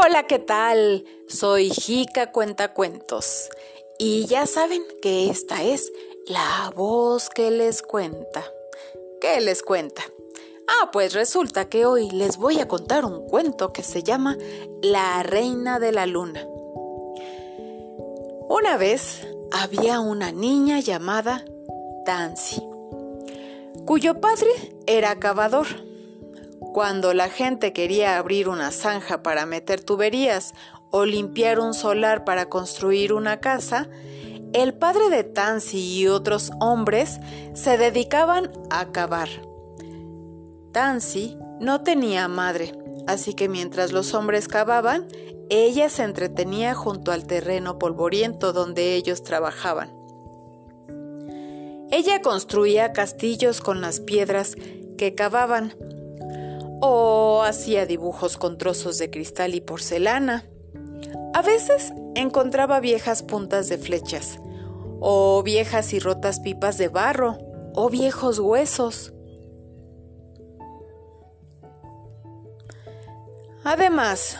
Hola, ¿qué tal? Soy Jica Cuentacuentos y ya saben que esta es la voz que les cuenta. ¿Qué les cuenta? Ah, pues resulta que hoy les voy a contar un cuento que se llama La Reina de la Luna. Una vez había una niña llamada Tansy, cuyo padre era cavador cuando la gente quería abrir una zanja para meter tuberías o limpiar un solar para construir una casa, el padre de Tansy y otros hombres se dedicaban a cavar. Tansy no tenía madre, así que mientras los hombres cavaban, ella se entretenía junto al terreno polvoriento donde ellos trabajaban. Ella construía castillos con las piedras que cavaban o hacía dibujos con trozos de cristal y porcelana. A veces encontraba viejas puntas de flechas, o viejas y rotas pipas de barro, o viejos huesos. Además,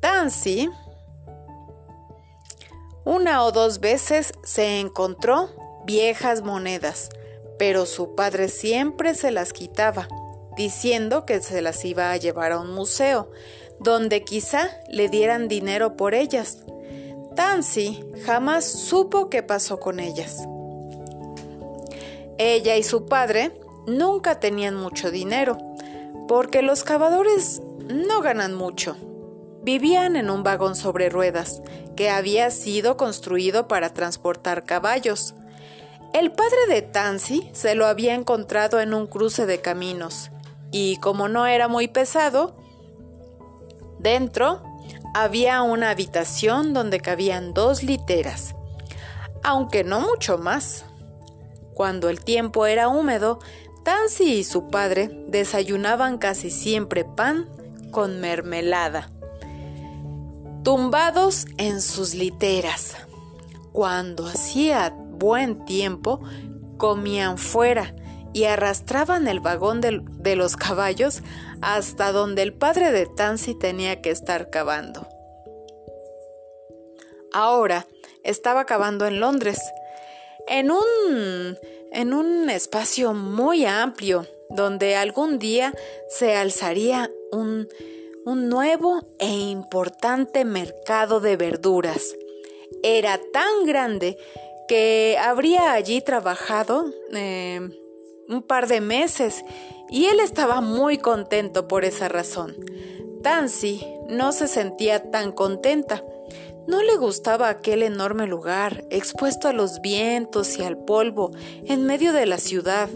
Tansy una o dos veces se encontró viejas monedas, pero su padre siempre se las quitaba diciendo que se las iba a llevar a un museo, donde quizá le dieran dinero por ellas. Tansy jamás supo qué pasó con ellas. Ella y su padre nunca tenían mucho dinero, porque los cavadores no ganan mucho. Vivían en un vagón sobre ruedas, que había sido construido para transportar caballos. El padre de Tansy se lo había encontrado en un cruce de caminos y como no era muy pesado, dentro había una habitación donde cabían dos literas, aunque no mucho más. Cuando el tiempo era húmedo, Tansy y su padre desayunaban casi siempre pan con mermelada, tumbados en sus literas. Cuando hacía buen tiempo, comían fuera y arrastraban el vagón de, los caballos hasta donde el padre de Tansy tenía que estar cavando. Ahora estaba cavando en Londres, en un, en un espacio muy amplio, donde algún día se alzaría un, un nuevo e importante mercado de verduras. Era tan grande que habría allí trabajado eh, un par de meses y él estaba muy contento por esa razón. Tansy no se sentía tan contenta. No le gustaba aquel enorme lugar, expuesto a los vientos y al polvo, en medio de la ciudad.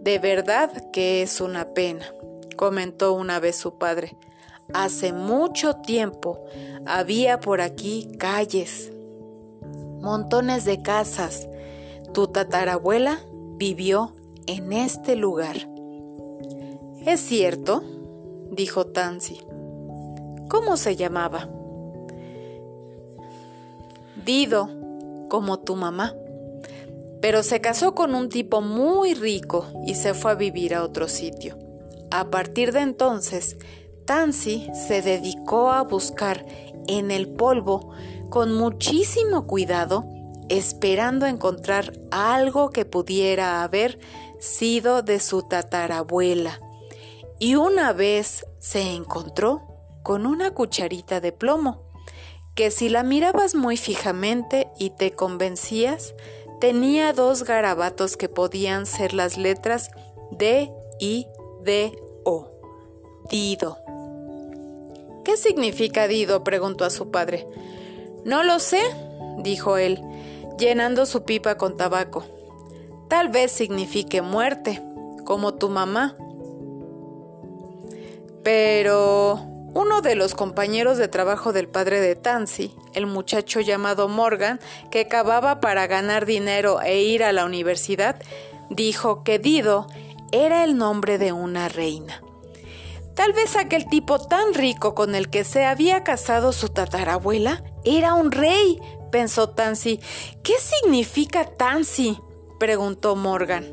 De verdad que es una pena, comentó una vez su padre. Hace mucho tiempo había por aquí calles, montones de casas. Tu tatarabuela vivió en este lugar. Es cierto, dijo Tansy. ¿Cómo se llamaba? Dido, como tu mamá. Pero se casó con un tipo muy rico y se fue a vivir a otro sitio. A partir de entonces, Tansy se dedicó a buscar en el polvo con muchísimo cuidado, esperando encontrar algo que pudiera haber sido de su tatarabuela, y una vez se encontró con una cucharita de plomo, que si la mirabas muy fijamente y te convencías, tenía dos garabatos que podían ser las letras D, I, D, O. Dido. ¿Qué significa Dido? preguntó a su padre. No lo sé, dijo él, llenando su pipa con tabaco. Tal vez signifique muerte, como tu mamá. Pero uno de los compañeros de trabajo del padre de Tansy, el muchacho llamado Morgan, que cavaba para ganar dinero e ir a la universidad, dijo que Dido era el nombre de una reina. Tal vez aquel tipo tan rico con el que se había casado su tatarabuela era un rey, pensó Tansy. ¿Qué significa Tansy? Preguntó Morgan.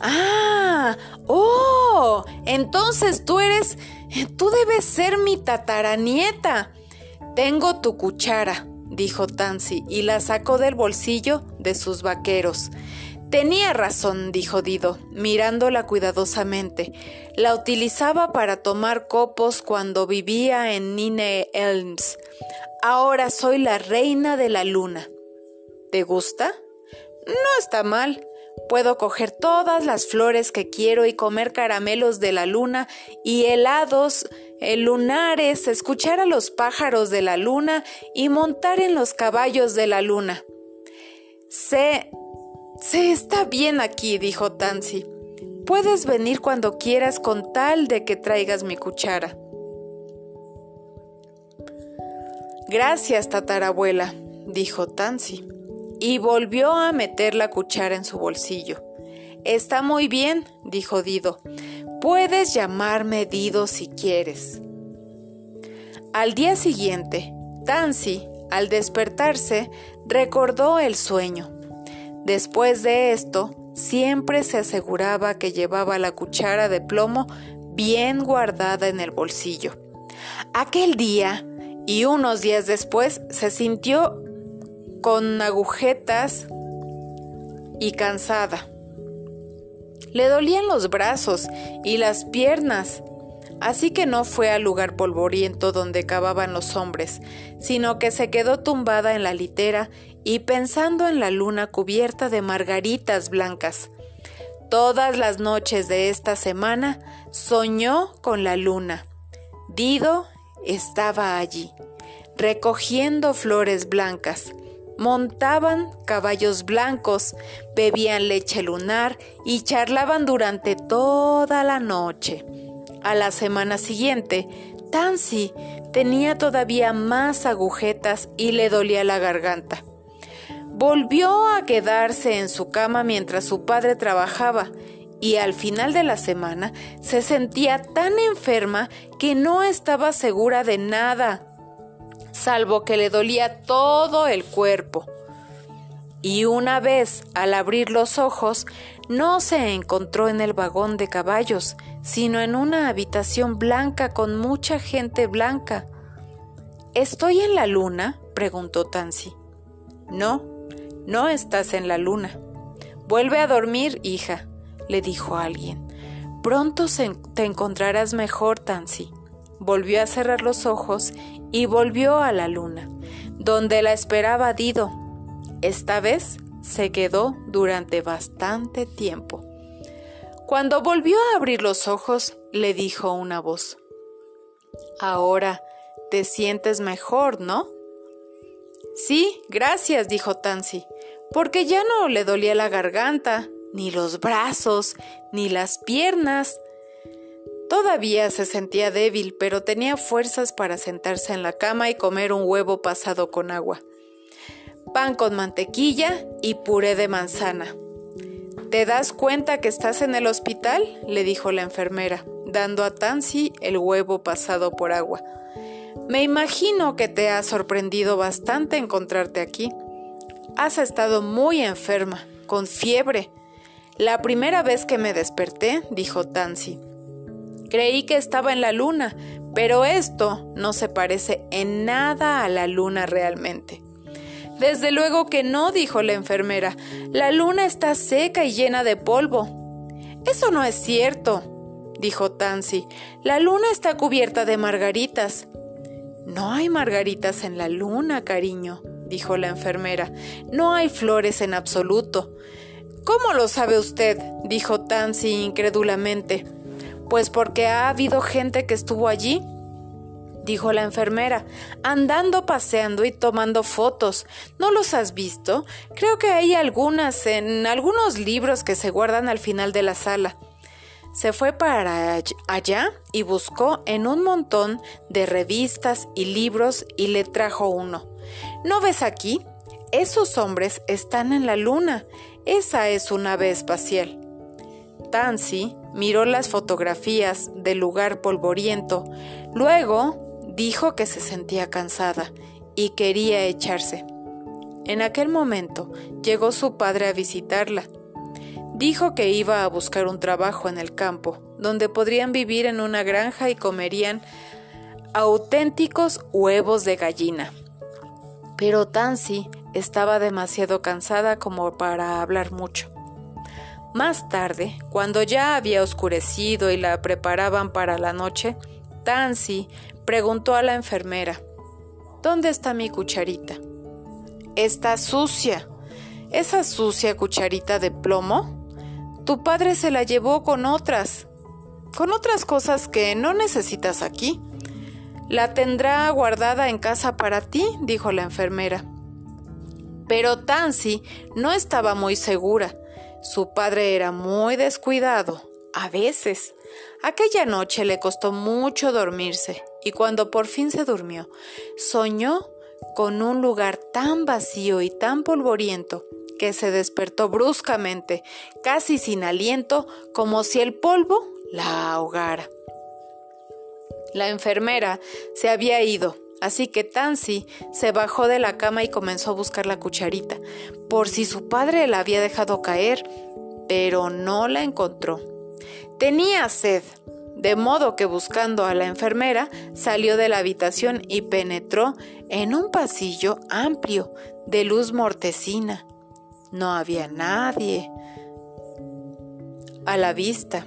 Ah, oh, entonces tú eres Tú debes ser mi tataranieta. Tengo tu cuchara, dijo Tansy, y la sacó del bolsillo de sus vaqueros. Tenía razón, dijo Dido, mirándola cuidadosamente. La utilizaba para tomar copos cuando vivía en Nine Elms. Ahora soy la reina de la luna. ¿Te gusta? No está mal. Puedo coger todas las flores que quiero y comer caramelos de la luna y helados, eh, lunares, escuchar a los pájaros de la luna y montar en los caballos de la luna. Sé se está bien aquí, dijo Tansy. Puedes venir cuando quieras con tal de que traigas mi cuchara. Gracias, tatarabuela, dijo Tansy, y volvió a meter la cuchara en su bolsillo. Está muy bien, dijo Dido. Puedes llamarme Dido si quieres. Al día siguiente, Tansy, al despertarse, recordó el sueño. Después de esto, siempre se aseguraba que llevaba la cuchara de plomo bien guardada en el bolsillo. Aquel día y unos días después se sintió con agujetas y cansada. Le dolían los brazos y las piernas, así que no fue al lugar polvoriento donde cavaban los hombres, sino que se quedó tumbada en la litera y pensando en la luna cubierta de margaritas blancas. Todas las noches de esta semana soñó con la luna. Dido estaba allí, recogiendo flores blancas. Montaban caballos blancos, bebían leche lunar y charlaban durante toda la noche. A la semana siguiente, Tansy tenía todavía más agujetas y le dolía la garganta. Volvió a quedarse en su cama mientras su padre trabajaba y al final de la semana se sentía tan enferma que no estaba segura de nada, salvo que le dolía todo el cuerpo. Y una vez, al abrir los ojos, no se encontró en el vagón de caballos, sino en una habitación blanca con mucha gente blanca. ¿Estoy en la luna? preguntó Tansy. No, no estás en la luna. Vuelve a dormir, hija, le dijo alguien. Pronto te encontrarás mejor, Tansy. Volvió a cerrar los ojos y volvió a la luna, donde la esperaba Dido. Esta vez se quedó durante bastante tiempo. Cuando volvió a abrir los ojos, le dijo una voz. Ahora te sientes mejor, ¿no? Sí, gracias, dijo Tansy porque ya no le dolía la garganta, ni los brazos, ni las piernas. Todavía se sentía débil, pero tenía fuerzas para sentarse en la cama y comer un huevo pasado con agua, pan con mantequilla y puré de manzana. ¿Te das cuenta que estás en el hospital? le dijo la enfermera, dando a Tansy el huevo pasado por agua. Me imagino que te ha sorprendido bastante encontrarte aquí. Has estado muy enferma, con fiebre. La primera vez que me desperté, dijo Tansy. Creí que estaba en la luna, pero esto no se parece en nada a la luna realmente. Desde luego que no, dijo la enfermera. La luna está seca y llena de polvo. Eso no es cierto, dijo Tansy. La luna está cubierta de margaritas. No hay margaritas en la luna, cariño, dijo la enfermera. No hay flores en absoluto. ¿Cómo lo sabe usted? dijo Tansy incrédulamente. Pues porque ha habido gente que estuvo allí, dijo la enfermera, andando, paseando y tomando fotos. ¿No los has visto? Creo que hay algunas en algunos libros que se guardan al final de la sala. Se fue para allá y buscó en un montón de revistas y libros y le trajo uno. ¿No ves aquí? Esos hombres están en la luna. Esa es una nave espacial. Tansy miró las fotografías del lugar polvoriento. Luego dijo que se sentía cansada y quería echarse. En aquel momento llegó su padre a visitarla. dijo que iba a buscar un trabajo en el campo, donde podrían vivir en una granja y comerían auténticos huevos de gallina. Pero Tansy estaba demasiado cansada como para hablar mucho. Más tarde, cuando ya había oscurecido y la preparaban para la noche, Tansy preguntó a la enfermera, ¿Dónde está mi cucharita? Está sucia. ¿Esa sucia cucharita de plomo? Tu padre se la llevó con otras, con otras cosas que no necesitas aquí. La tendrá guardada en casa para ti, dijo la enfermera. Pero Tansy no estaba muy segura. Su padre era muy descuidado, a veces. Aquella noche le costó mucho dormirse y cuando por fin se durmió, soñó con un lugar tan vacío y tan polvoriento que se despertó bruscamente, casi sin aliento, como si el polvo la ahogara. La enfermera se había ido, así que Tansy se bajó de la cama y comenzó a buscar la cucharita, por si su padre la había dejado caer, pero no la encontró. Tenía sed, de modo que buscando a la enfermera salió de la habitación y penetró en un pasillo amplio de luz mortecina. No había nadie a la vista.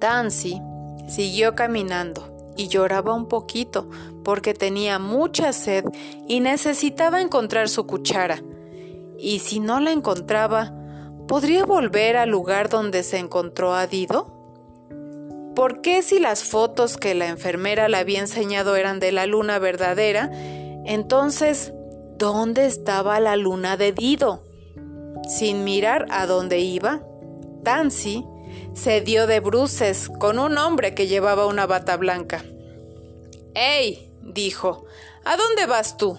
Tansy siguió caminando y lloraba un poquito porque tenía mucha sed y necesitaba encontrar su cuchara. Y si no la encontraba, ¿podría volver al lugar donde se encontró a Dido? ¿Por qué si las fotos que la enfermera le había enseñado eran de la luna verdadera, entonces, ¿dónde estaba la luna de Dido? Sin mirar a dónde iba, Tansy se dio de bruces con un hombre que llevaba una bata blanca. ¡Ey! dijo, ¿a dónde vas tú?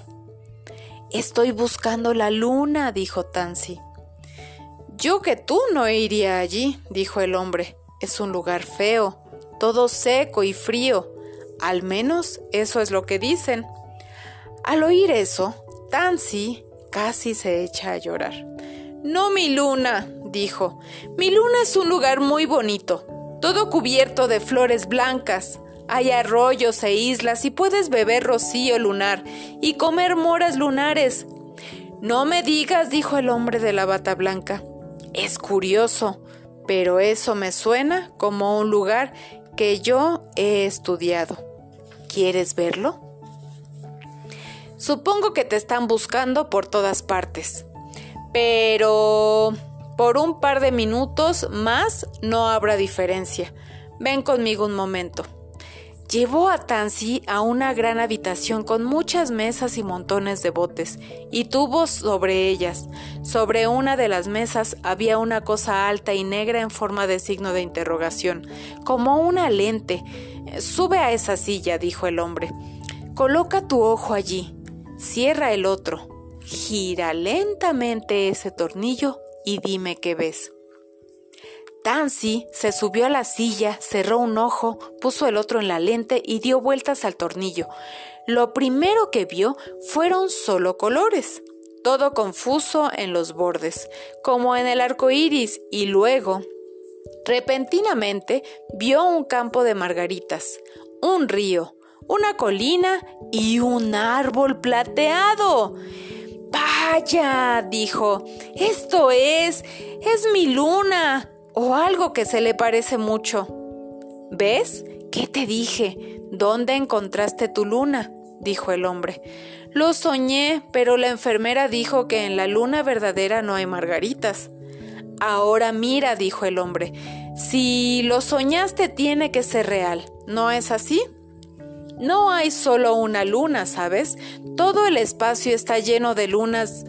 Estoy buscando la luna, dijo Tansy. Yo que tú no iría allí, dijo el hombre. Es un lugar feo todo seco y frío. Al menos eso es lo que dicen. Al oír eso, Tansy casi se echa a llorar. No, mi luna, dijo. Mi luna es un lugar muy bonito, todo cubierto de flores blancas. Hay arroyos e islas y puedes beber rocío lunar y comer moras lunares. No me digas, dijo el hombre de la bata blanca. Es curioso, pero eso me suena como un lugar que yo he estudiado. ¿Quieres verlo? Supongo que te están buscando por todas partes, pero por un par de minutos más no habrá diferencia. Ven conmigo un momento. Llevó a Tansy a una gran habitación con muchas mesas y montones de botes y tubos sobre ellas. Sobre una de las mesas había una cosa alta y negra en forma de signo de interrogación, como una lente. Sube a esa silla, dijo el hombre. Coloca tu ojo allí. Cierra el otro. Gira lentamente ese tornillo y dime qué ves. Tansy se subió a la silla, cerró un ojo, puso el otro en la lente y dio vueltas al tornillo. Lo primero que vio fueron solo colores, todo confuso en los bordes, como en el arco iris, y luego, repentinamente, vio un campo de margaritas, un río, una colina y un árbol plateado. Vaya, dijo, esto es, es mi luna o algo que se le parece mucho. ¿Ves? ¿Qué te dije? ¿Dónde encontraste tu luna? dijo el hombre. Lo soñé, pero la enfermera dijo que en la luna verdadera no hay margaritas. Ahora mira, dijo el hombre, si lo soñaste tiene que ser real, ¿no es así? No hay solo una luna, ¿sabes? Todo el espacio está lleno de lunas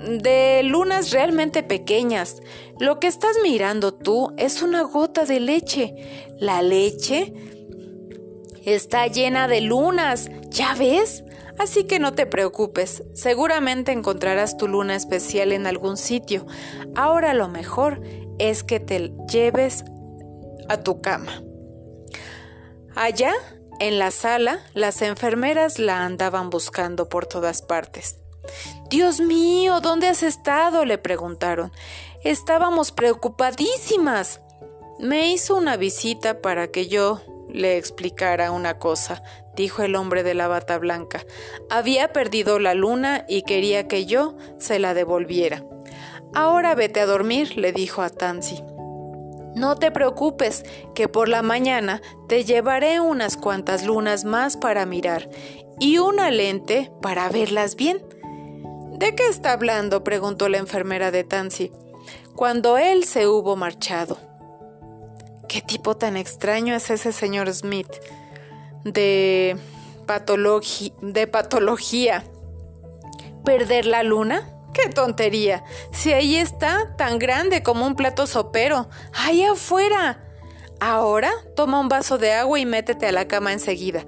de lunas realmente pequeñas. Lo que estás mirando tú es una gota de leche. La leche está llena de lunas, ¿ya ves? Así que no te preocupes, seguramente encontrarás tu luna especial en algún sitio. Ahora lo mejor es que te lleves a tu cama. Allá, en la sala, las enfermeras la andaban buscando por todas partes Dios mío, ¿dónde has estado? le preguntaron. Estábamos preocupadísimas. Me hizo una visita para que yo le explicara una cosa, dijo el hombre de la bata blanca. Había perdido la luna y quería que yo se la devolviera. Ahora vete a dormir, le dijo a Tansy. No te preocupes, que por la mañana te llevaré unas cuantas lunas más para mirar y una lente para verlas bien. ¿De qué está hablando? preguntó la enfermera de Tansy, cuando él se hubo marchado. ¿Qué tipo tan extraño es ese señor Smith? De, de patología. ¿Perder la luna? ¡Qué tontería! Si ahí está, tan grande como un plato sopero. ¡Ahí afuera! Ahora toma un vaso de agua y métete a la cama enseguida.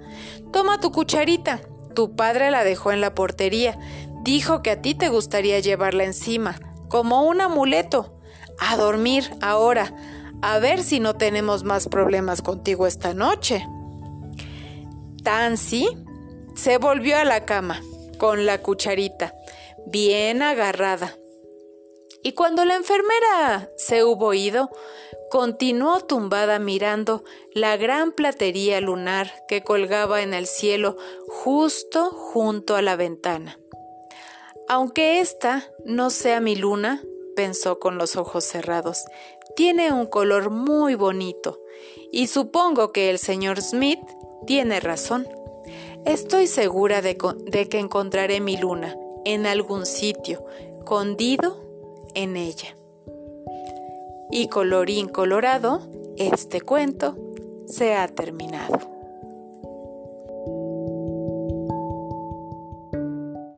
Toma tu cucharita. Tu padre la dejó en la portería. Dijo que a ti te gustaría llevarla encima, como un amuleto. A dormir ahora a ver si no tenemos más problemas contigo esta noche. Tansy se volvió a la cama con la cucharita, bien agarrada. Y cuando la enfermera se hubo ido, continuó tumbada mirando la gran platería lunar que colgaba en el cielo justo junto a la ventana. Aunque esta no sea mi luna, pensó con los ojos cerrados, tiene un color muy bonito y supongo que el señor Smith tiene razón. Estoy segura de, que encontraré mi luna en algún sitio, escondido en ella. Y colorín colorado, este cuento se ha terminado.